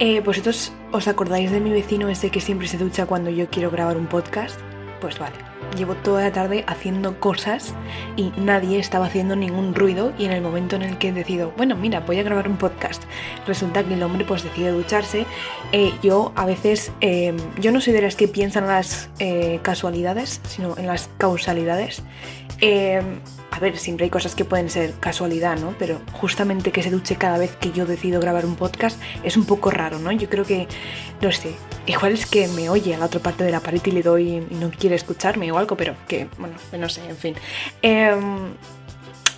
Eh, ¿Vosotros os acordáis de mi vecino ese que siempre se ducha cuando yo quiero grabar un podcast? Pues vale, llevo toda la tarde haciendo cosas y nadie estaba haciendo ningún ruido y en el momento en el que decido, bueno, mira, voy a grabar un podcast, resulta que el hombre pues decide ducharse. Eh, yo a veces, eh, yo no soy de las que piensan en las eh, casualidades, sino en las causalidades. A ver, siempre hay cosas que pueden ser casualidad, ¿no? Pero justamente que se duche cada vez que yo decido grabar un podcast es un poco raro, ¿no? Yo creo que, no sé, igual es que me oye a la otra parte de la pared y le doy y no quiere escucharme o algo, pero que, bueno, no sé, en fin. Em,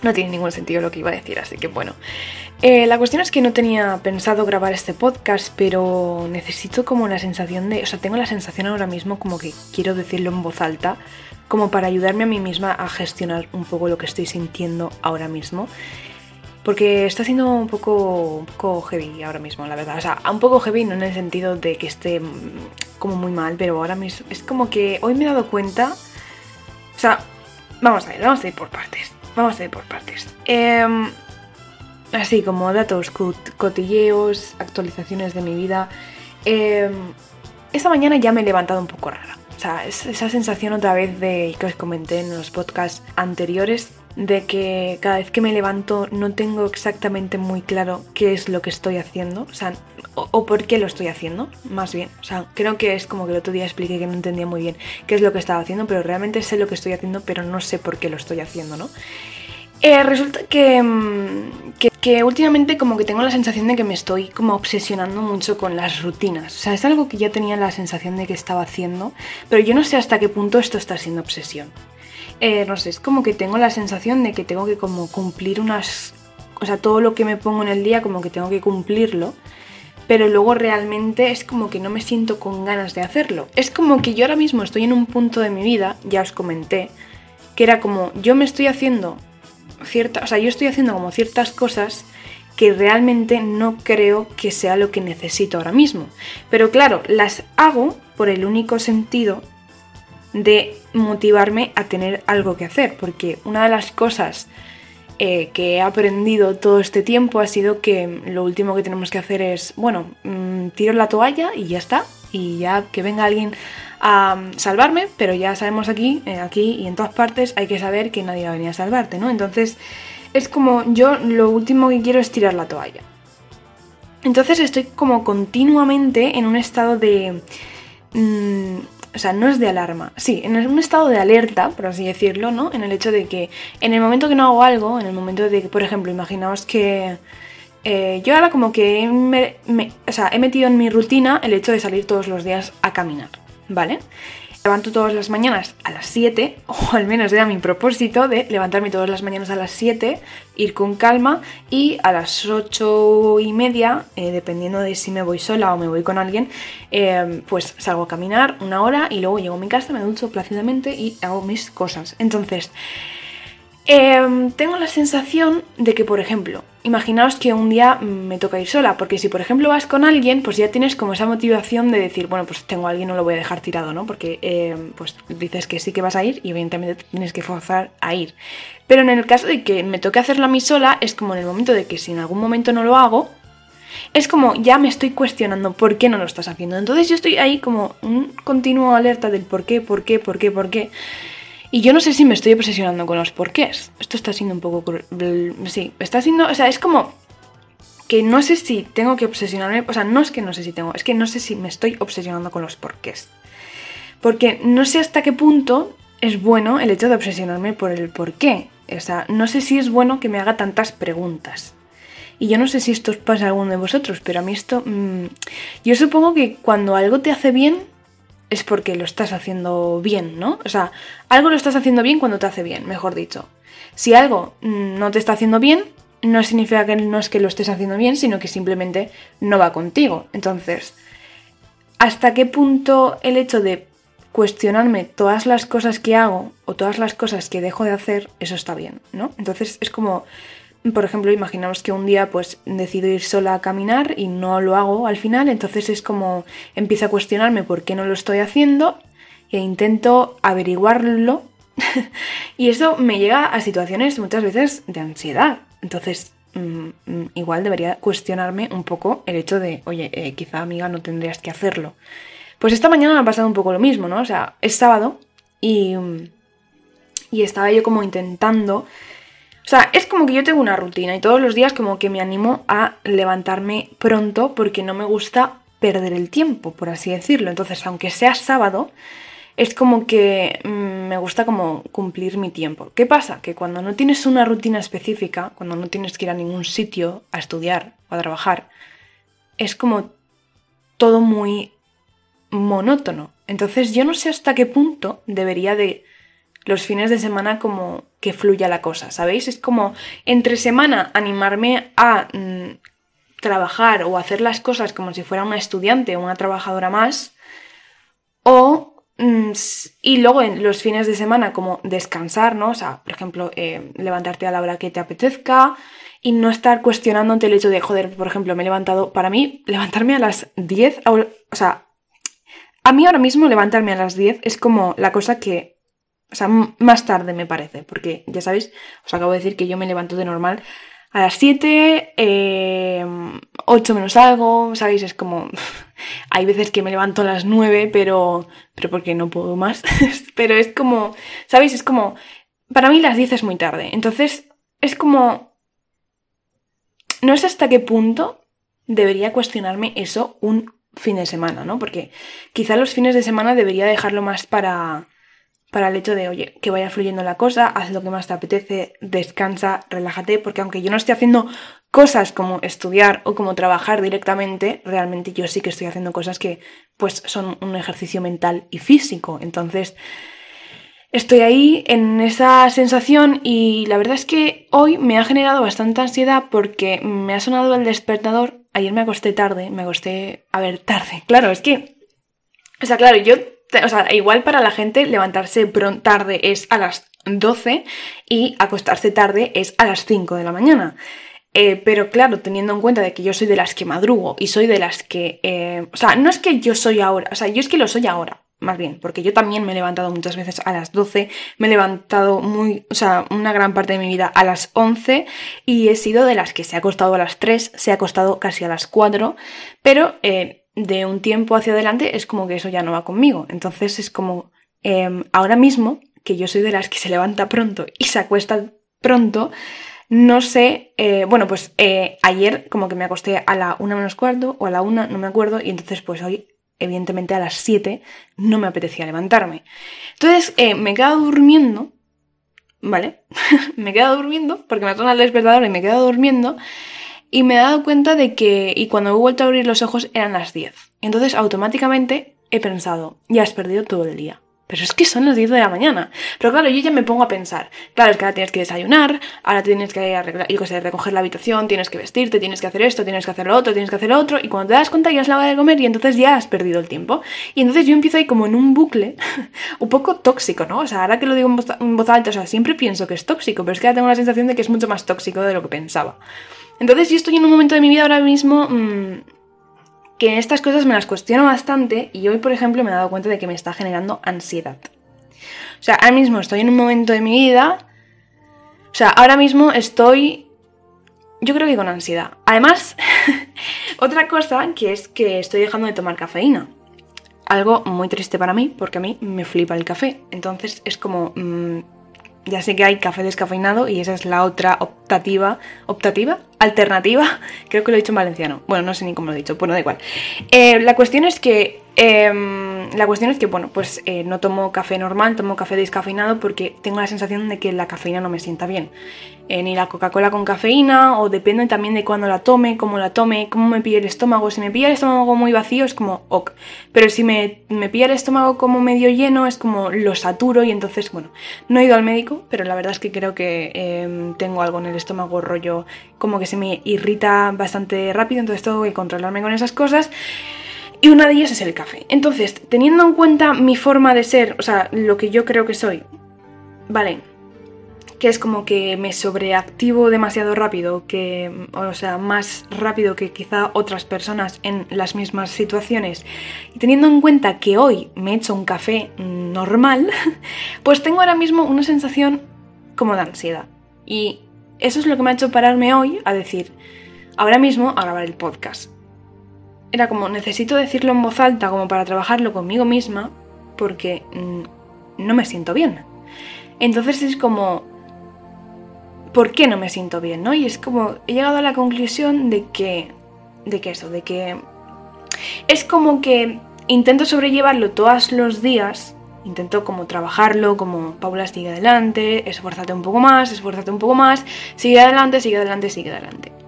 no tiene ningún sentido lo que iba a decir, así que bueno. Eh, la cuestión es que no tenía pensado grabar este podcast, pero necesito como la sensación de, o sea, tengo la sensación ahora mismo como que quiero decirlo en voz alta, como para ayudarme a mí misma a gestionar un poco lo que estoy sintiendo ahora mismo. Porque está siendo un poco, heavy ahora mismo, la verdad. O sea, un poco heavy no en el sentido de que esté mm, como muy mal, pero ahora mismo es como que hoy me he dado cuenta. O sea, vamos a ir, vamos a ir por partes. Vamos a ir por partes. Em, así como datos, cotilleos, actualizaciones de mi vida. Em, esta mañana ya me he levantado un poco rara. O sea, esa sensación otra vez de que os comenté en los podcasts anteriores, de que cada vez que me levanto no tengo exactamente muy claro qué es lo que estoy haciendo, o sea, o, o, por qué lo estoy haciendo, más bien. O sea, creo que es como que el otro día expliqué que no entendía muy bien qué es lo que estaba haciendo, pero realmente sé lo que estoy haciendo, pero no sé por qué lo estoy haciendo, ¿no? Eh, resulta que, mm, que, que, últimamente como que tengo la sensación de que me estoy como obsesionando mucho con las rutinas. O sea, es algo que ya tenía la sensación de que estaba haciendo, pero yo no sé hasta qué punto esto está siendo obsesión. Eh, no sé, es como que tengo la sensación de que tengo que como cumplir unas... O sea, todo lo que me pongo en el día como que tengo que cumplirlo, pero luego realmente es como que no me siento con ganas de hacerlo. Es como que yo ahora mismo estoy en un punto de mi vida, ya os comenté, que era como yo me estoy haciendo cierta, o sea, yo estoy haciendo como ciertas cosas que realmente no creo que sea lo que necesito ahora mismo. Pero claro, las hago por el único sentido de motivarme a tener algo que hacer, porque una de las cosas eh, que he aprendido todo este tiempo ha sido que lo último que tenemos que hacer es, bueno, mmm, tiro la toalla y ya está, y ya que venga alguien a salvarme, pero ya sabemos aquí, eh, aquí y en todas partes hay que saber que nadie va a venir a salvarte, ¿no? Entonces es como yo lo último que quiero es tirar la toalla. Entonces estoy como continuamente en un estado de... Mmm, o sea, no es de alarma, sí, en un estado de alerta, por así decirlo, ¿no? En el hecho de que en el momento que no hago algo, en el momento de que, por ejemplo, imaginaos que eh, yo ahora como que o sea, he metido en mi rutina el hecho de salir todos los días a caminar. ¿Vale? Levanto todas las mañanas a las 7, o al menos era mi propósito de levantarme todas las mañanas a las 7, ir con calma y a las 8 y media, eh, dependiendo de si me voy sola o me voy con alguien, eh, pues salgo a caminar una hora y luego llego a mi casa, me ducho plácidamente y hago mis cosas. Entonces, eh, tengo la sensación de que, por ejemplo, imaginaos que un día me toca ir sola, porque si por ejemplo vas con alguien, pues ya tienes como esa motivación de decir, bueno, pues tengo a alguien, no lo voy a dejar tirado, ¿no? Porque eh, pues dices que sí que vas a ir y evidentemente tienes que forzar a ir. Pero en el caso de que me toque hacerlo a mí sola, es como en el momento de que si en algún momento no lo hago, es como ya me estoy cuestionando por qué no lo estás haciendo. Entonces yo estoy ahí como un continuo alerta del por qué, por qué, por qué, por qué. Y yo no sé si me estoy obsesionando con los porqués. Esto está siendo un poco... Sí, está siendo... O sea, es como que no sé si tengo que obsesionarme... O sea, no es que no sé si tengo, es que no sé si me estoy obsesionando con los porqués. Porque no sé hasta qué punto es bueno el hecho de obsesionarme por el porqué. O sea, no sé si es bueno que me haga tantas preguntas. Y yo no sé si esto os pasa a alguno de vosotros, pero a mí esto... Mmm, yo supongo que cuando algo te hace bien, es porque lo estás haciendo bien, ¿no? O sea, algo lo estás haciendo bien cuando te hace bien, mejor dicho. Si algo no te está haciendo bien, no significa que no es que lo estés haciendo bien, sino que simplemente no va contigo. Entonces, ¿hasta qué punto el hecho de cuestionarme todas las cosas que hago o todas las cosas que dejo de hacer, eso está bien, ¿no? Entonces es como por ejemplo, imaginaos que un día pues decido ir sola a caminar y no lo hago al final, entonces es como empiezo a cuestionarme por qué no lo estoy haciendo e intento averiguarlo y eso me llega a situaciones muchas veces de ansiedad. Entonces, mm, mm, igual debería cuestionarme un poco el hecho de, oye, eh, quizá amiga no tendrías que hacerlo. Pues esta mañana me ha pasado un poco lo mismo, ¿no? O sea, es sábado y, y estaba yo como intentando... O sea, es como que yo tengo una rutina y todos los días como que me animo a levantarme pronto porque no me gusta perder el tiempo, por así decirlo. Entonces, aunque sea sábado, es como que mm, me gusta como cumplir mi tiempo. ¿Qué pasa? Que cuando no tienes una rutina específica, cuando no tienes que ir a ningún sitio a estudiar o a trabajar, es como todo muy monótono. Entonces yo no sé hasta qué punto debería de los fines de semana como que fluya la cosa, ¿sabéis? Es como entre semana animarme a mm, trabajar o hacer las cosas como si fuera una estudiante o una trabajadora más, o Mm, y luego en los fines de semana, como descansar, ¿no? O sea, por ejemplo, eh, levantarte a la hora que te apetezca y no estar cuestionándote el hecho de, joder, por ejemplo, me he levantado. Para mí, levantarme a las 10, o sea, a mí ahora mismo levantarme a las 10 es como la cosa que. O sea, más tarde me parece, porque ya sabéis, os acabo de decir que yo me levanto de normal a las 7, eh, 8 menos algo, ¿sabéis? Es como... Hay veces que me levanto a las 9, pero, pero porque no puedo más. pero es como, ¿sabéis? Es como... Para mí las 10 es muy tarde. Entonces, es como... No sé hasta qué punto debería cuestionarme eso un fin de semana, ¿no? Porque quizá los fines de semana debería dejarlo más para para el hecho de, oye, que vaya fluyendo la cosa, haz lo que más te apetece, descansa, relájate, porque aunque yo no esté haciendo cosas como estudiar o como trabajar directamente, realmente yo sí que estoy haciendo cosas que pues son un ejercicio mental y físico. Entonces, estoy ahí en esa sensación y la verdad es que hoy me ha generado bastante ansiedad porque me ha sonado el despertador. Ayer me acosté tarde, me acosté, a ver, tarde. Claro, es que, o sea, claro, yo o sea, igual para la gente levantarse tarde es a las 12 y acostarse tarde es a las 5 de la mañana. Eh, pero claro, teniendo en cuenta de que yo soy de las que madrugo y soy de las que... Eh, o sea, no es que yo soy ahora, o sea, yo es que lo soy ahora, más bien, porque yo también me he levantado muchas veces a las 12, me he levantado muy, o sea, una gran parte de mi vida a las 11 y he sido de las que se ha acostado a las 3, se ha acostado casi a las 4, pero... Eh, de un tiempo hacia adelante es como que eso ya no va conmigo. Entonces es como em, ahora mismo, que yo soy de las que se levanta pronto y se acuesta pronto, no sé, eh, bueno, pues eh, ayer como que me acosté a la una menos cuarto o a la una, no me acuerdo, y entonces pues hoy, evidentemente a las 7, no me apetecía levantarme. Entonces eh, me he quedado durmiendo, ¿vale? me he quedado durmiendo porque me ha el despertador y me he quedado durmiendo y me he dado cuenta de que, y cuando he vuelto a abrir los ojos eran las 10. Entonces automáticamente he pensado, ya has perdido todo el día. Pero es que son las 10 de la mañana. Pero claro, yo ya me pongo a pensar, claro, es que ahora tienes que desayunar, ahora tienes que arreglar, yo recoger la habitación, tienes que vestirte, tienes que hacer esto, tienes que hacer lo otro, tienes que hacer lo otro, y cuando te das cuenta ya es la hora de comer y entonces ya has perdido el tiempo. Y entonces yo empiezo ahí como en un bucle un poco tóxico, ¿no? O sea, ahora que lo digo en voz, alta, o sea, siempre pienso que es tóxico, pero es que ahora tengo la sensación de que es mucho más tóxico de lo que pensaba. Entonces yo estoy en un momento de mi vida ahora mismo mmm, que estas cosas me las cuestiono bastante y hoy, por ejemplo, me he dado cuenta de que me está generando ansiedad. O sea, ahora mismo estoy en un momento de mi vida, o sea, ahora mismo estoy, yo creo que con ansiedad. Además, otra cosa que es que estoy dejando de tomar cafeína. Algo muy triste para mí, porque a mí me flipa el café. Entonces es como... Mm, ya sé que hay café descafeinado y esa es la otra optativa. ¿Optativa? Alternativa. Creo que lo he dicho en valenciano. Bueno, no sé ni cómo lo he dicho. Bueno, da igual. Eh, la cuestión es que Em, la cuestión es que, bueno, pues eh, no tomo café normal, tomo café descafeinado porque tengo la sensación de que la cafeína no me sienta bien. Eh, ni la Coca-Cola con cafeína, o depende también de cuándo la tome, cómo la tome, cómo me pilla el estómago. Si me pilla el estómago muy vacío es como ok. Pero si me, me pilla el estómago como medio lleno es como lo saturo y entonces, bueno, no he ido al médico, pero la verdad es que creo que em, tengo algo en el estómago rollo como que se me irrita bastante rápido, entonces tengo que controlarme con esas cosas. Y una de ellas es el café. Entonces, teniendo en cuenta mi forma de ser, o sea, lo que yo creo que soy, vale, que es como que me sobreactivo demasiado rápido, que, o sea, más rápido que quizá otras personas en las mismas situaciones, y teniendo en cuenta que hoy me he hecho un café normal, pues tengo ahora mismo una sensación como de ansiedad. Y eso es lo que me ha hecho pararme hoy a decir, ahora mismo a grabar el podcast. Era como, necesito decirlo en voz alta como para trabajarlo conmigo misma porque mm, no me siento bien. Entonces es como, ¿por qué no me siento bien? ¿no? Y es como, he llegado a la conclusión de que, de que eso, de que es como que intento sobrellevarlo todos los días Intento como trabajarlo, como Paula sigue adelante, esfuérzate un poco más, esfuérzate un poco más, sigue adelante, sigue adelante, sigue adelante.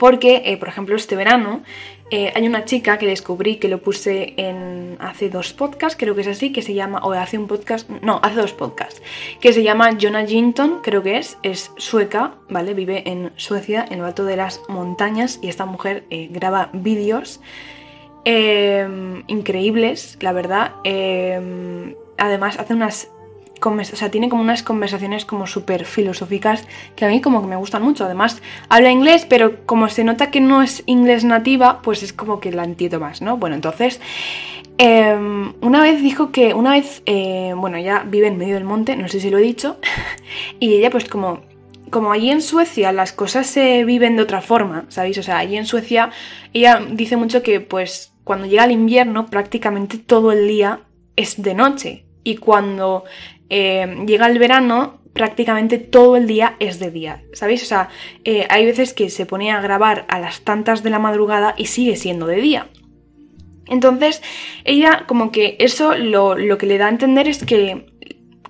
Porque, eh, por ejemplo, este verano eh, hay una chica que descubrí que lo puse en hace dos podcasts, creo que es así, que se llama, o hace un podcast, no, hace dos podcasts, que se llama Jonah Jinton, creo que es, es sueca, ¿vale? Vive en Suecia, en lo alto de las montañas, y esta mujer eh, graba vídeos increíbles, la verdad. Em, además, hace unas. O sea, tiene como unas conversaciones como súper filosóficas que a mí como que me gustan mucho. Además, habla inglés, pero como se nota que no es inglés nativa, pues es como que la entiendo más, ¿no? Bueno, entonces, em, una vez dijo que, una vez, eh, bueno, ella vive en medio del monte, no sé si lo he dicho, y ella pues como como allí en Suecia las cosas se viven de otra forma, ¿sabéis? O sea, allí en Suecia ella dice mucho que pues cuando llega el invierno prácticamente todo el día es de noche y cuando eh, llega el verano prácticamente todo el día es de día, ¿sabéis? O sea, eh, hay veces que se pone a grabar a las tantas de la madrugada y sigue siendo de día. Entonces, ella como que eso lo, lo que le da a entender es que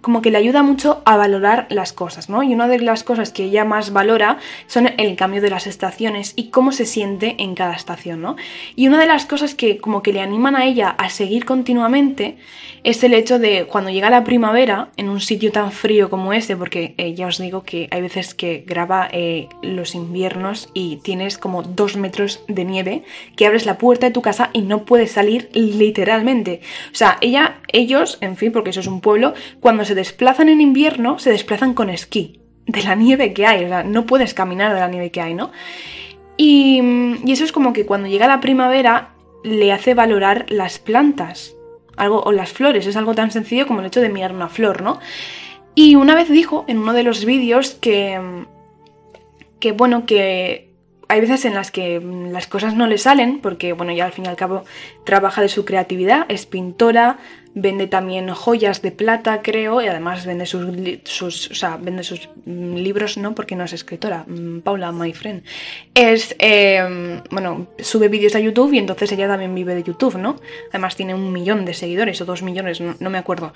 como que le ayuda mucho a valorar las cosas, ¿no? Y una de las cosas que ella más valora son el cambio de las estaciones y cómo se siente en cada estación, ¿no? Y una de las cosas que como que le animan a ella a seguir continuamente es el hecho de cuando llega la primavera en un sitio tan frío como este, porque eh, ya os digo que hay veces que graba eh, los inviernos y tienes como dos metros de nieve, que abres la puerta de tu casa y no puedes salir literalmente. O sea, ella, ellos, en fin, porque eso es un pueblo, cuando se desplazan en invierno, se desplazan con esquí, de la nieve que hay, o sea, no puedes caminar de la nieve que hay, ¿no? Y, y eso es como que cuando llega la primavera le hace valorar las plantas, algo, o las flores, es algo tan sencillo como el hecho de mirar una flor, ¿no? Y una vez dijo en uno de los vídeos que, que bueno, que hay veces en las que mm, las cosas no le salen, porque bueno, ya al fin y al cabo trabaja de su creatividad, es pintora, vende también joyas de plata, creo, y además vende sus, sus, vende sus mm, libros, no porque no es escritora, mm, Paula, my friend. Es, em, bueno, sube vídeos a YouTube y entonces ella también vive de YouTube, ¿no? Además tiene un millón de seguidores o dos millones, no me acuerdo.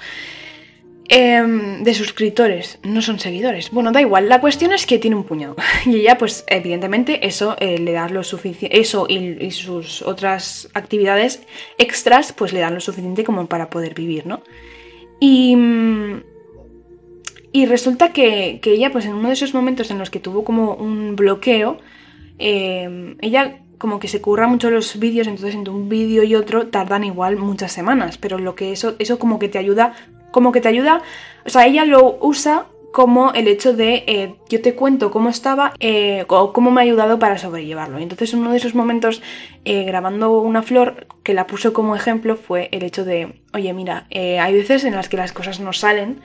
Em, de suscriptores, no son seguidores. Bueno, da igual, la cuestión es que tiene un puñado. Y ella, pues, evidentemente, eso eh, le da lo suficiente. Eso y, sus otras actividades extras, pues le dan lo suficiente como para poder vivir, ¿no? Y. Y resulta que, ella, pues, en uno de esos momentos en los que tuvo como un bloqueo, em, ella como que se curra mucho los vídeos, entonces entre un vídeo y otro tardan igual muchas semanas, pero lo que eso, eso como que te ayuda como que te ayuda, o sea, ella lo usa como el hecho de eh, yo te cuento cómo estaba eh, o cómo me ha ayudado para sobrellevarlo. Entonces uno de esos momentos eh, grabando una flor que la puso como ejemplo fue el hecho de, oye mira, hay veces en las que las cosas no salen,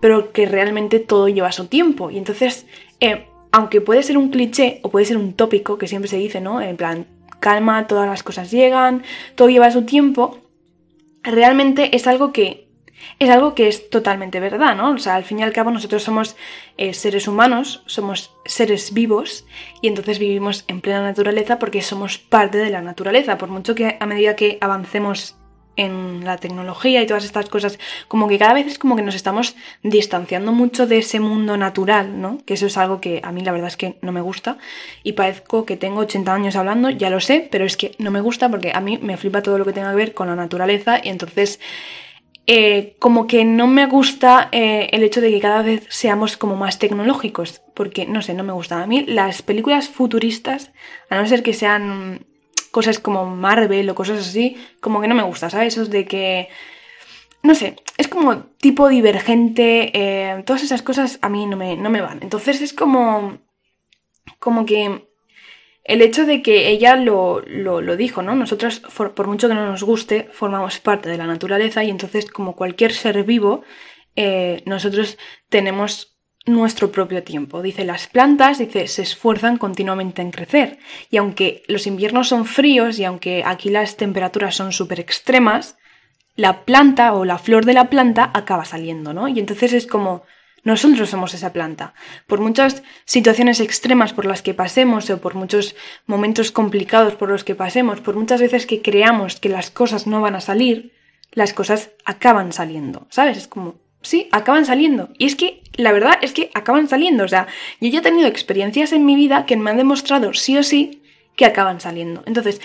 pero que realmente todo lleva su tiempo. Y entonces, aunque puede ser un cliché o puede ser un tópico que siempre se dice, ¿no? En plan, calma, todas las cosas llegan, todo lleva su tiempo, realmente es algo que es algo que es totalmente verdad, ¿no? O sea, al fin y al cabo nosotros somos eh, seres humanos, somos seres vivos y entonces vivimos en plena naturaleza porque somos parte de la naturaleza, por mucho que a medida que avancemos en la tecnología y todas estas cosas, como que cada vez es como que nos estamos distanciando mucho de ese mundo natural, ¿no? Que eso es algo que a mí la verdad es que no me gusta y parezco que tengo 80 años hablando, ya lo sé, pero es que no me gusta porque a mí me flipa todo lo que tenga que ver con la naturaleza y entonces eh, como que no me gusta eh, el hecho de que cada vez seamos como más tecnológicos, porque no sé, no me gusta. A mí las películas futuristas, a no ser que sean cosas como Marvel o cosas así, como que no me gusta, ¿sabes? Eso de que, no sé, es como tipo divergente, eh, todas esas cosas a mí no me, no me van. Entonces es como, como que el hecho de que ella lo, lo, dijo, ¿no? Nosotros, por, mucho que no nos guste, formamos parte de la naturaleza y entonces, como cualquier ser vivo, eh, nosotros tenemos nuestro propio tiempo. Dice, las plantas, dice, se esfuerzan continuamente en crecer. Y aunque los inviernos son fríos y aunque aquí las temperaturas son súper extremas, la planta o la flor de la planta acaba saliendo, ¿no? Y entonces es como, nosotros somos esa planta. Por muchas situaciones extremas por las que pasemos o por muchos momentos complicados por los que pasemos, por muchas veces que creamos que las cosas no van a salir, las cosas acaban saliendo, ¿sabes? Es como, sí, acaban saliendo. Y es que la verdad es que acaban saliendo. O sea, yo ya he tenido experiencias en mi vida que me han demostrado sí o sí que acaban saliendo. Entonces,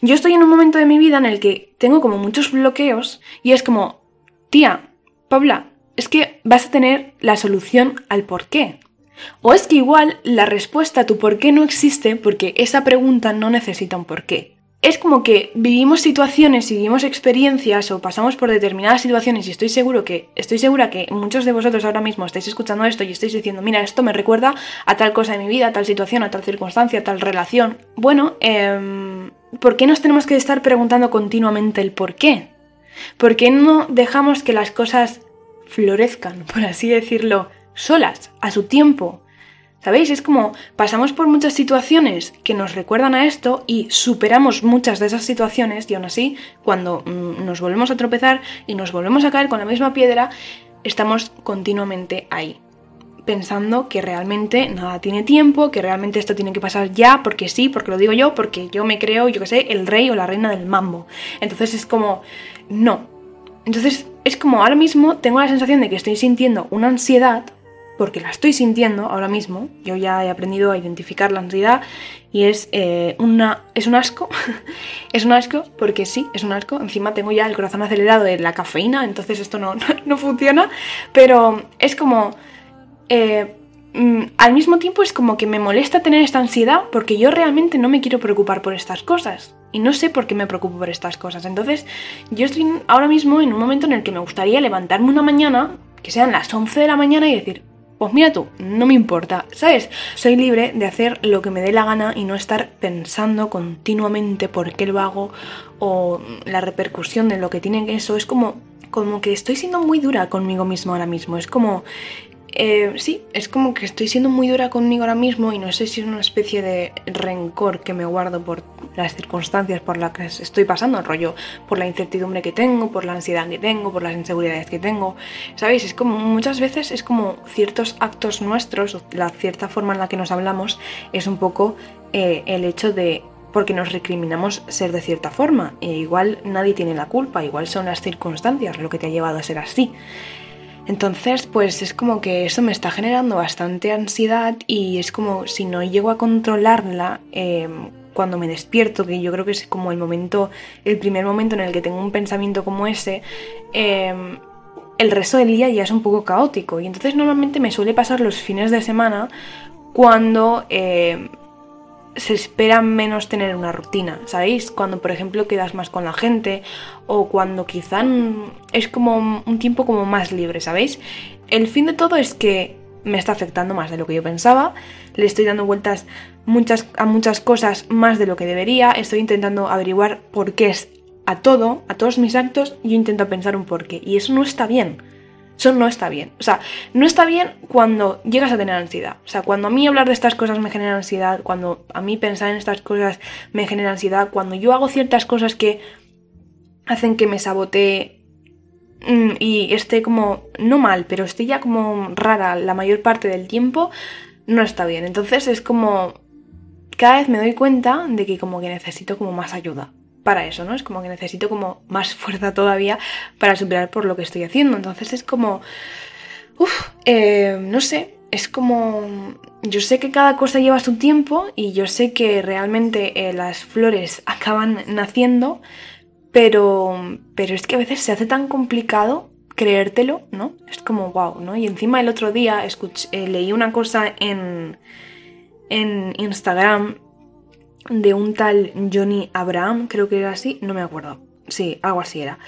yo estoy en un momento de mi vida en el que tengo como muchos bloqueos y es como, tía, Paula, es que vas a tener la solución al por qué. O es que igual la respuesta a tu por qué no existe porque esa pregunta no necesita un por qué es como que vivimos situaciones vivimos experiencias o pasamos por determinadas situaciones y estoy seguro que estoy segura que muchos de vosotros ahora mismo estáis escuchando esto y estáis diciendo, mira, esto me recuerda a tal cosa de mi vida, a tal situación, a tal circunstancia, a tal relación. Bueno, eh, ¿por qué nos tenemos que estar preguntando continuamente el por qué? ¿Por qué no dejamos que las cosas florezcan, por así decirlo, solas, a su tiempo? ¿Sabéis? Es como pasamos por muchas situaciones que nos recuerdan a esto y superamos muchas de esas situaciones y aún así, cuando mm, nos volvemos a tropezar y nos volvemos a caer con la misma piedra, estamos continuamente ahí pensando que realmente nada tiene tiempo, que realmente esto tiene que pasar ya, porque sí, porque lo digo yo, porque yo me creo, yo que sé, el rey o la reina del mambo. Entonces es como, no. Entonces es como ahora mismo tengo la sensación de que estoy sintiendo una ansiedad porque la estoy sintiendo ahora mismo. Yo ya he aprendido a identificar la ansiedad y es, eh, una, es un asco. es un asco porque sí, es un asco. Encima tengo ya el corazón acelerado de la cafeína, entonces esto no, no, funciona. Pero es como... Eh, mm, al mismo tiempo es como que me molesta tener esta ansiedad porque yo realmente no me quiero preocupar por estas cosas. Y no sé por qué me preocupo por estas cosas. Entonces, yo estoy ahora mismo en un momento en el que me gustaría levantarme una mañana, que sean las 11 de la mañana, y decir, pues mira tú, no me importa, ¿sabes? Soy libre de hacer lo que me dé la gana y no estar pensando continuamente por qué lo hago o la repercusión de lo que tiene eso. Es como, como que estoy siendo muy dura conmigo mismo ahora mismo. Es como eh, sí, es como que estoy siendo muy dura conmigo ahora mismo y no sé si es una especie de rencor que me guardo por las circunstancias por las que estoy pasando, rollo, por la incertidumbre que tengo, por la ansiedad que tengo, por las inseguridades que tengo. ¿Sabéis? Es como muchas veces es como ciertos actos nuestros, la cierta forma en la que nos hablamos, es un poco eh, el hecho de porque nos recriminamos ser de cierta forma. E igual nadie tiene la culpa, igual son las circunstancias lo que te ha llevado a ser así. Entonces, pues es como que eso me está generando bastante ansiedad y es como si no llego a controlarla em, cuando me despierto, que yo creo que es como el momento, el primer momento en el que tengo un pensamiento como ese, em, el resto del día ya es un poco caótico. Y entonces normalmente me suele pasar los fines de semana cuando em, se espera menos tener una rutina, ¿sabéis? Cuando, por ejemplo, quedas más con la gente o cuando quizá es como un tiempo como más libre, ¿sabéis? El fin de todo es que me está afectando más de lo que yo pensaba, le estoy dando vueltas muchas, a muchas cosas más de lo que debería, estoy intentando averiguar por qué es a todo, a todos mis actos, yo intento pensar un por qué, y eso no está bien. Eso no está bien. O sea, no está bien cuando llegas a tener ansiedad. O sea, cuando a mí hablar de estas cosas me genera ansiedad, cuando a mí pensar en estas cosas me genera ansiedad, cuando yo hago ciertas cosas que hacen que me sabotee mm, y esté como, no mal, pero esté ya como rara la mayor parte del tiempo, no está bien. Entonces es como, cada vez me doy cuenta de que como que necesito como más ayuda para eso, ¿no? Es como que necesito como más fuerza todavía para superar por lo que estoy haciendo. Entonces es como, uff, eh, no sé, es como, yo sé que cada cosa lleva su tiempo y yo sé que realmente eh, las flores acaban naciendo, pero, pero es que a veces se hace tan complicado creértelo, ¿no? Es como, wow, ¿no? Y encima el otro día escuché, eh, leí una cosa en, en Instagram de un tal Johnny Abraham, creo que era así, no me acuerdo. Sí, algo así era.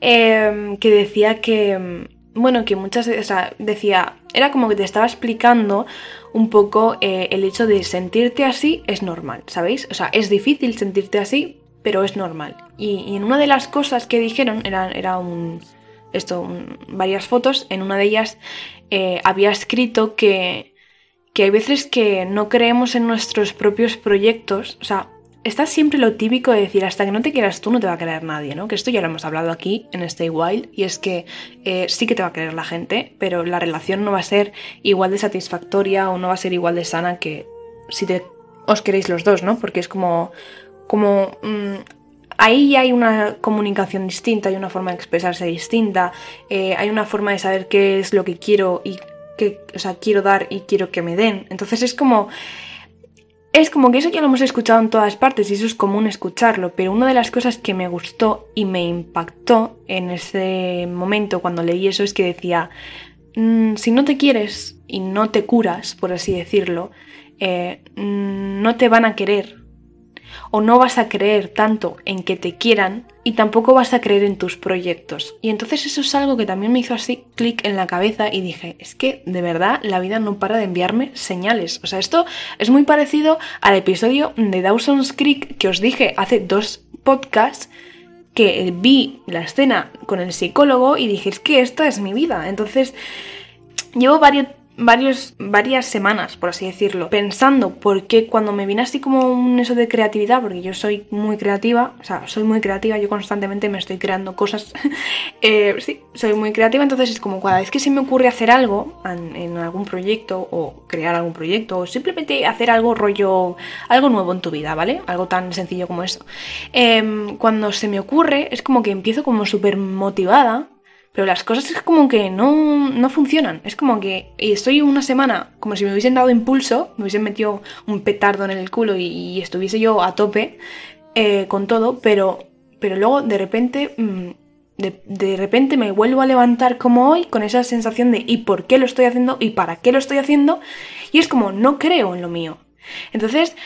Em, que decía que, em, bueno, que muchas veces, o sea, decía, era como que te estaba explicando un poco eh, el hecho de sentirte así es normal, ¿sabéis? O sea, es difícil sentirte así, pero es normal. Y, en una de las cosas que dijeron, era, era un, esto, varias fotos. En una de ellas eh, había escrito que, que hay veces que no creemos en nuestros propios proyectos. O sea, está siempre lo típico de decir hasta que no te quieras tú no te va a querer nadie, ¿no? Que esto ya lo hemos hablado aquí en Stay Wild y es que eh, sí que te va a querer la gente, pero la relación no va a ser igual de satisfactoria o no va a ser igual de sana que si os queréis los dos, ¿no? Porque es como, como mm, ahí hay una comunicación distinta, hay una forma de expresarse distinta, eh, hay una forma de saber qué es lo que quiero y qué, o sea, quiero dar y quiero que me den. Entonces es como es como que eso ya lo hemos escuchado en todas partes y eso es común escucharlo, pero una de las cosas que me gustó y me impactó en ese momento cuando leí eso es que decía, mm, si no te quieres y no te curas, por así decirlo, eh, mm, no te van a querer o no vas a creer tanto en que te quieran y tampoco vas a creer en tus proyectos. Y entonces eso es algo que también me hizo así clic en la cabeza y dije, es que de verdad la vida no para de enviarme señales. O sea, esto es muy parecido al episodio de Dawson's Creek que os dije hace dos podcasts que vi la escena con el psicólogo y dije, es que esta es mi vida. Entonces, llevo varios varias semanas, por así decirlo, pensando por qué cuando me viene así como un eso de creatividad, porque yo soy muy creativa, o sea, soy muy creativa, yo constantemente me estoy creando cosas, eh, sí, soy muy creativa, entonces es como cada vez que se me ocurre hacer algo en, algún proyecto o crear algún proyecto o simplemente hacer algo rollo, algo nuevo en tu vida, ¿vale? Algo tan sencillo como eso. Em, cuando se me ocurre es como que empiezo como súper motivada pero las cosas es como que no, no funcionan. Es como que estoy una semana como si me hubiesen dado impulso, me hubiesen metido un petardo en el culo y, estuviese yo a tope eh, con todo, pero, pero luego de repente... Mm, de, de, repente me vuelvo a levantar como hoy con esa sensación de ¿y por qué lo estoy haciendo? ¿y para qué lo estoy haciendo? Y es como no creo en lo mío. Entonces,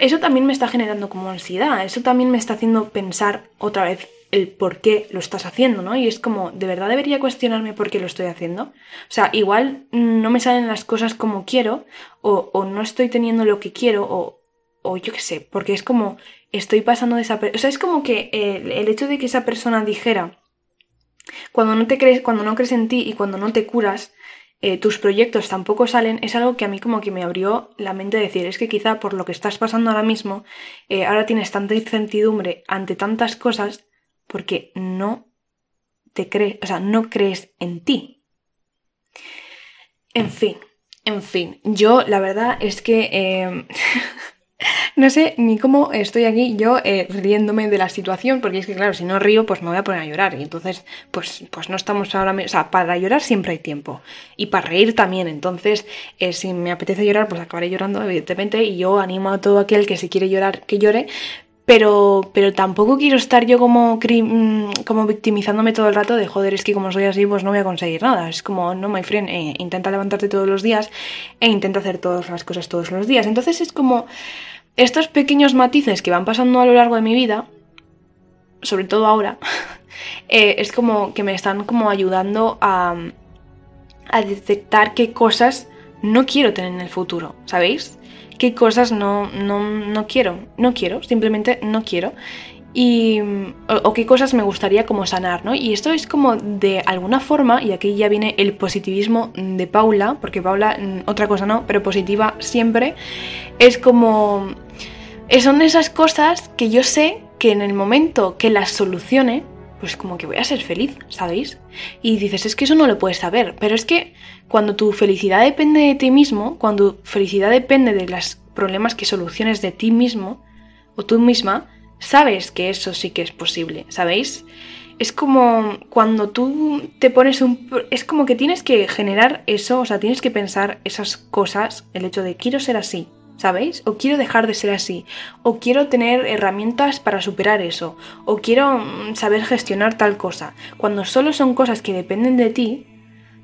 eso también me está generando como ansiedad, eso también me está haciendo pensar otra vez el por qué lo estás haciendo, ¿no? Y es como, ¿de verdad debería cuestionarme por qué lo estoy haciendo? O sea, igual no me salen las cosas como quiero, o, no estoy teniendo lo que quiero, o, yo qué sé, porque es como, estoy pasando de esa O sea, es como que el, hecho de que esa persona dijera, cuando no te crees, cuando no crees en ti y cuando no te curas, eh, tus proyectos tampoco salen, es algo que a mí como que me abrió la mente de decir, es que quizá por lo que estás pasando ahora mismo, eh, ahora tienes tanta incertidumbre ante tantas cosas porque no te crees, o sea, no crees en ti. En fin, en fin, yo la verdad es que em, no sé ni cómo estoy aquí yo eh, riéndome de la situación, porque es que claro, si no río, pues me voy a poner a llorar. Y entonces, pues, pues no estamos ahora mismo. O sea, para llorar siempre hay tiempo. Y para reír también. Entonces, eh, si me apetece llorar, pues acabaré llorando, evidentemente. Y yo animo a todo aquel que si quiere llorar, que llore pero, pero tampoco quiero estar yo como, mm, como victimizándome todo el rato de joder, es que como soy así, pues no voy a conseguir nada. Es como, no, my friend, eh, intenta levantarte todos los días e intenta hacer todas las cosas todos los días. Entonces es como estos pequeños matices que van pasando a lo largo de mi vida, sobre todo ahora, eh, es como que me están como ayudando a, a detectar qué cosas no quiero tener en el futuro, ¿sabéis? Qué cosas no, no, quiero, no quiero, simplemente no quiero. Y, o, qué cosas me gustaría como sanar, ¿no? Y esto es como de alguna forma, y aquí ya viene el positivismo de Paula, porque Paula, mm, otra cosa no, pero positiva siempre, es como... Son esas cosas que yo sé que en el momento que las solucione, pues como que voy a ser feliz, ¿sabéis? Y dices, es que eso no lo puedes saber, pero es que cuando tu felicidad depende de ti mismo, cuando tu felicidad depende de los problemas que soluciones de ti mismo o tú misma, sabes que eso sí que es posible, ¿sabéis? Es como cuando tú te pones un... Es como que tienes que generar eso, o sea, tienes que pensar esas cosas, el hecho de quiero ser así, ¿sabéis? O quiero dejar de ser así, o quiero tener herramientas para superar eso, o quiero mm, saber gestionar tal cosa. Cuando solo son cosas que dependen de ti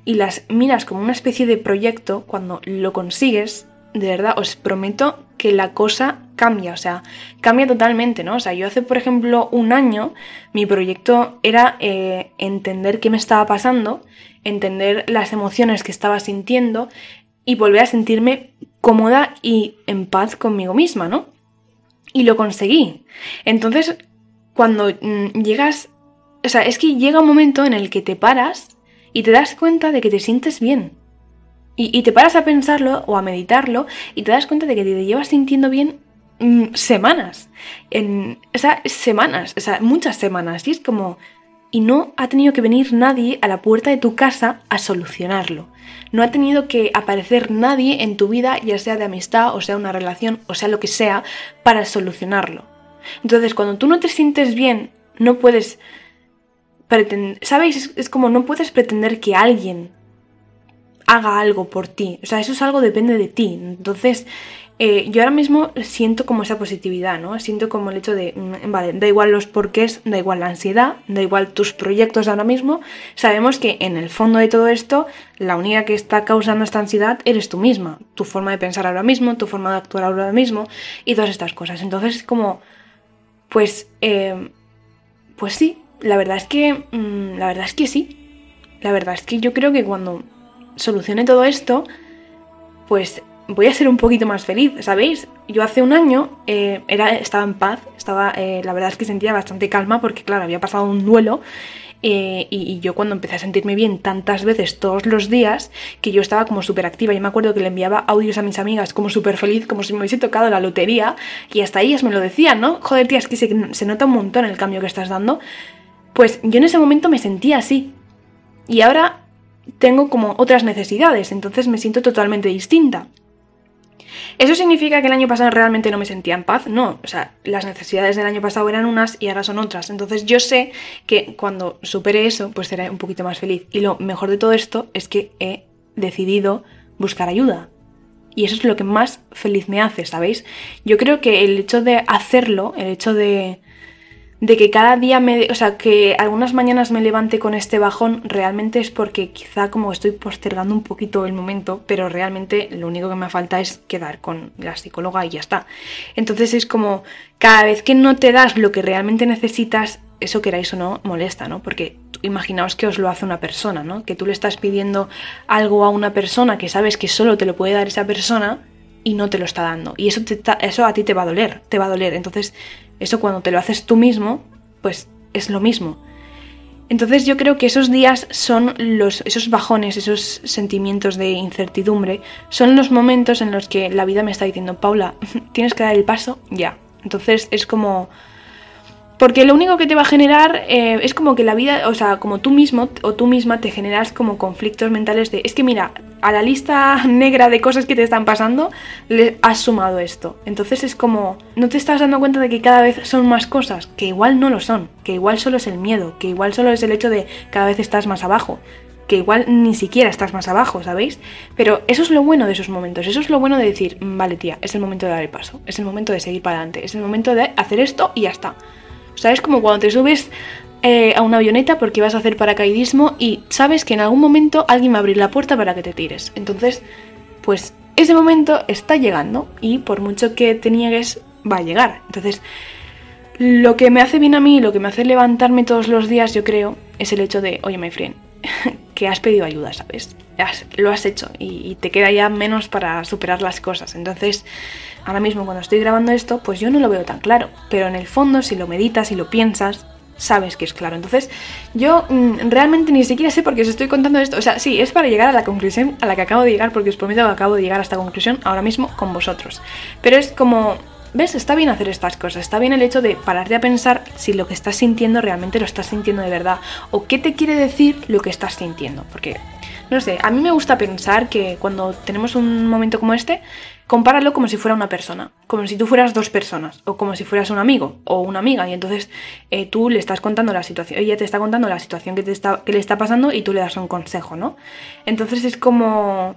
y las miras como una especie de proyecto, cuando lo consigues, de verdad os prometo que la cosa cambia, o sea, cambia totalmente, ¿no? O sea, yo hace, por ejemplo, un año, mi proyecto era eh, entender qué me estaba pasando, entender las emociones que estaba sintiendo y volver a sentirme cómoda y en paz conmigo misma, ¿no? Y lo conseguí. Entonces, cuando mm, llegas O sea, es que llega un momento en el que te paras y te das cuenta de que te sientes bien. Y, te paras a pensarlo o a meditarlo y te das cuenta de que te llevas sintiendo bien mm, semanas. En, o sea, semanas, o sea, muchas semanas. Y es como... Y no ha tenido que venir nadie a la puerta de tu casa a solucionarlo. No ha tenido que aparecer nadie en tu vida, ya sea de amistad, o sea una relación, o sea lo que sea, para solucionarlo. Entonces, cuando tú no te sientes bien, no puedes pretender... ¿Sabéis? Es, como no puedes pretender que alguien haga algo por ti. O sea, eso es algo depende de ti. Entonces, eh, yo ahora mismo siento como esa positividad, ¿no? Siento como el hecho de, mm, vale, da igual los porqués, da igual la ansiedad, da igual tus proyectos ahora mismo. Sabemos que en el fondo de todo esto, la única que está causando esta ansiedad eres tú misma. Tu forma de pensar ahora mismo, tu forma de actuar ahora mismo y todas estas cosas. Entonces, como pues, eh, pues sí, la verdad es que, mm, la verdad es que sí. La verdad es que yo creo que cuando solucione todo esto, pues voy a ser un poquito más feliz, ¿sabéis? Yo hace un año eh, era, estaba en paz, estaba, eh, la verdad es que sentía bastante calma porque, claro, había pasado un duelo eh, y, yo cuando empecé a sentirme bien tantas veces todos los días, que yo estaba como súper activa. Yo me acuerdo que le enviaba audios a mis amigas como súper feliz, como si me hubiese tocado la lotería, y hasta ellas me lo decían, ¿no? Joder, tía, es que se, se nota un montón el cambio que estás dando. Pues yo en ese momento me sentía así. Y ahora tengo como otras necesidades, entonces me siento totalmente distinta. ¿Eso significa que el año pasado realmente no me sentía en paz? No, o sea, las necesidades del año pasado eran unas y ahora son otras. Entonces yo sé que cuando supere eso, pues seré un poquito más feliz. Y lo mejor de todo esto es que he decidido buscar ayuda. Y eso es lo que más feliz me hace, ¿sabéis? Yo creo que el hecho de hacerlo, el hecho de, de que cada día me, o sea, que algunas mañanas me levante con este bajón, realmente es porque quizá como estoy postergando un poquito el momento, pero realmente lo único que me falta es quedar con la psicóloga y ya está. Entonces es como cada vez que no te das lo que realmente necesitas, eso queráis o no, molesta, ¿no? Porque imaginaos que os lo hace una persona, ¿no? Que tú le estás pidiendo algo a una persona que sabes que solo te lo puede dar esa persona y no te lo está dando. Y eso, eso a ti te va a doler, te va a doler. Entonces eso cuando te lo haces tú mismo, pues es lo mismo. Entonces yo creo que esos días son los, esos bajones, esos sentimientos de incertidumbre, son los momentos en los que la vida me está diciendo, Paula, tienes que dar el paso ya. Entonces es como porque lo único que te va a generar eh, es como que la vida, o sea, como tú mismo o tú misma te generas como conflictos mentales de, es que mira, a la lista negra de cosas que te están pasando le has sumado esto. Entonces es como, no te estás dando cuenta de que cada vez son más cosas, que igual no lo son, que igual solo es el miedo, que igual solo es el hecho de cada vez estás más abajo que igual ni siquiera estás más abajo, ¿sabéis? Pero eso es lo bueno de esos momentos, eso es lo bueno de decir, mm, vale tía, es el momento de dar el paso, es el momento de seguir para adelante, es el momento de hacer esto y ya está. ¿Sabes? Como cuando te subes eh, a una avioneta porque vas a hacer paracaidismo y sabes que en algún momento alguien va a abrir la puerta para que te tires. Entonces, pues ese momento está llegando y por mucho que te niegues, va a llegar. Entonces, lo que me hace bien a mí, lo que me hace levantarme todos los días, yo creo, es el hecho de, oye, my friend, que has pedido ayuda, ¿sabes? lo has hecho y, te queda ya menos para superar las cosas. Entonces, ahora mismo cuando estoy grabando esto, pues yo no lo veo tan claro. Pero en el fondo, si lo meditas y lo piensas, sabes que es claro. Entonces, yo mm, realmente ni siquiera sé por qué os estoy contando esto. O sea, sí, es para llegar a la conclusión a la que acabo de llegar, porque os prometo que acabo de llegar a esta conclusión ahora mismo con vosotros. Pero es como ¿Ves? Está bien hacer estas cosas, está bien el hecho de pararte a pensar si lo que estás sintiendo realmente lo estás sintiendo de verdad o qué te quiere decir lo que estás sintiendo. Porque, no sé, a mí me gusta pensar que cuando tenemos un momento como este, compáralo como si fuera una persona, como si tú fueras dos personas o como si fueras un amigo o una amiga y entonces eh, tú le estás contando la situación, ella te está contando la situación que, te está, que le está pasando y tú le das un consejo, ¿no? Entonces es como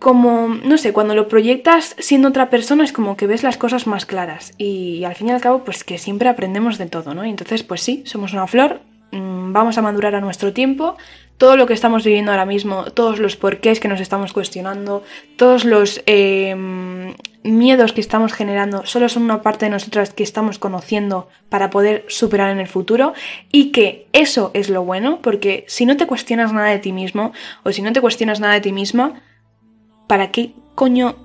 como, no sé, cuando lo proyectas siendo otra persona es como que ves las cosas más claras y, al fin y al cabo pues que siempre aprendemos de todo, ¿no? Y entonces pues sí, somos una flor, mm, vamos a madurar a nuestro tiempo, todo lo que estamos viviendo ahora mismo, todos los porqués que nos estamos cuestionando, todos los em, miedos que estamos generando, solo son una parte de nosotras que estamos conociendo para poder superar en el futuro y que eso es lo bueno, porque si no te cuestionas nada de ti mismo o si no te cuestionas nada de ti misma, ¿para qué coño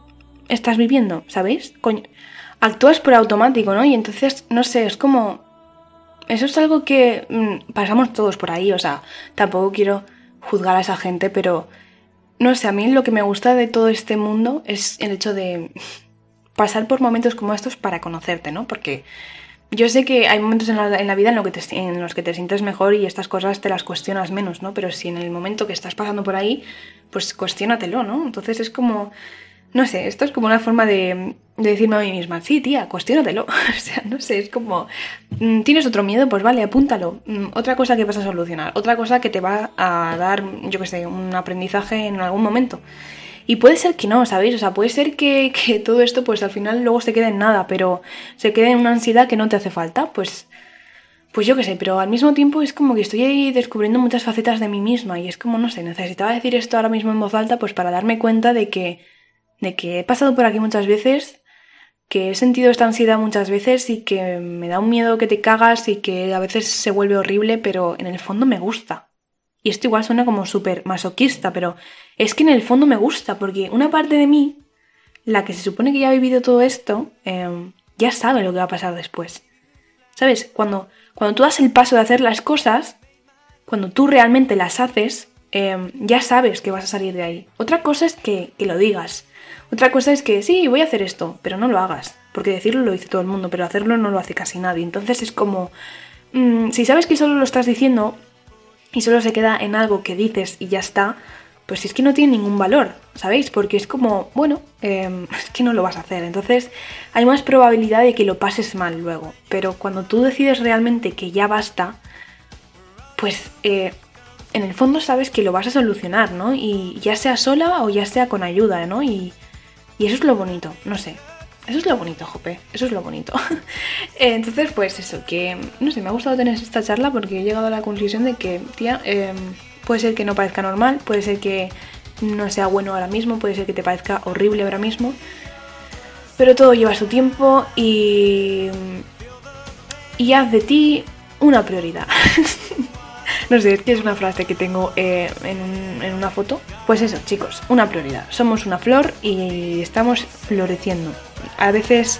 estás viviendo? ¿Sabéis? Actúas por automático, ¿no? Y entonces, no sé, es como... eso es algo que mm, pasamos todos por ahí, o sea, tampoco quiero juzgar a esa gente, pero no sé, a mí lo que me gusta de todo este mundo es el hecho de pasar por momentos como estos para conocerte, ¿no? Porque yo sé que hay momentos en la, vida en, que te, en, los que te sientes mejor y estas cosas te las cuestionas menos, ¿no? Pero si en el momento que estás pasando por ahí, pues cuestiónatelo, ¿no? Entonces es como, no sé, esto es como una forma de, decirme a mí misma, sí, tía, cuestiónatelo. o sea, no sé, es como, mm, ¿tienes otro miedo? Pues vale, apúntalo. Mm, otra cosa que vas a solucionar, otra cosa que te va a dar, yo qué sé, un aprendizaje en algún momento. Y puede ser que no, ¿sabéis? O sea, puede ser que, todo esto pues al final luego se quede en nada, pero se quede en una ansiedad que no te hace falta, pues... Pues yo qué sé, pero al mismo tiempo es como que estoy ahí descubriendo muchas facetas de mí misma y es como, no sé, necesitaba decir esto ahora mismo en voz alta pues para darme cuenta de que, de que he pasado por aquí muchas veces, que he sentido esta ansiedad muchas veces y que me da un miedo que te cagas y que a veces se vuelve horrible, pero en el fondo me gusta. Y esto igual suena como súper masoquista, pero es que en el fondo me gusta, porque una parte de mí, la que se supone que ya ha vivido todo esto, em, ya sabe lo que va a pasar después. ¿Sabes? Cuando, cuando tú das el paso de hacer las cosas, cuando tú realmente las haces, em, ya sabes que vas a salir de ahí. Otra cosa es que, que, lo digas. Otra cosa es que sí, voy a hacer esto, pero no lo hagas. Porque decirlo lo dice todo el mundo, pero hacerlo no lo hace casi nadie. Entonces es como, mm, si sabes que solo lo estás diciendo, y solo se queda en algo que dices y ya está, pues es que no tiene ningún valor, ¿sabéis? Porque es como, bueno, em, es que no lo vas a hacer. Entonces hay más probabilidad de que lo pases mal luego. Pero cuando tú decides realmente que ya basta, pues eh, en el fondo sabes que lo vas a solucionar, ¿no? Y ya sea sola o ya sea con ayuda, ¿no? Y, y eso es lo bonito, no sé. Eso es lo bonito, Jope, eso es lo bonito. Entonces, pues eso, que no sé, me ha gustado tener esta charla porque he llegado a la conclusión de que, tía, em, puede ser que no parezca normal, puede ser que no sea bueno ahora mismo, puede ser que te parezca horrible ahora mismo, pero todo lleva su tiempo y, y haz de ti una prioridad. no sé, es que es una frase que tengo eh, en, en una foto. Pues eso, chicos, una prioridad. Somos una flor y estamos floreciendo a veces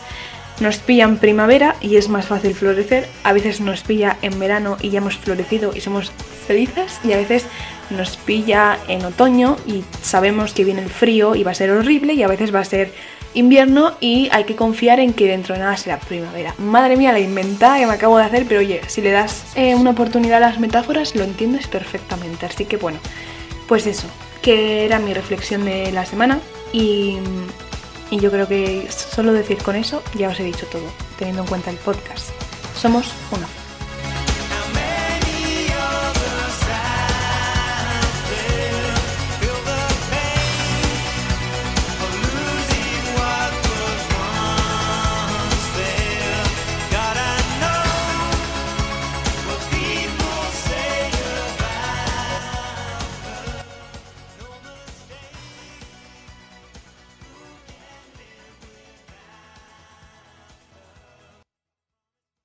nos pilla en primavera y es más fácil florecer, a veces nos pilla en verano y ya hemos florecido y somos felices y a veces nos pilla en otoño y sabemos que viene el frío y va a ser horrible y a veces va a ser invierno y hay que confiar en que dentro de nada será primavera. Madre mía, la inventada que me acabo de hacer, pero oye, si le das eh, una oportunidad a las metáforas lo entiendes perfectamente. Así que bueno, pues eso, que era mi reflexión de la semana y y yo creo que solo decir con eso ya os he dicho todo, teniendo en cuenta el podcast. Somos una.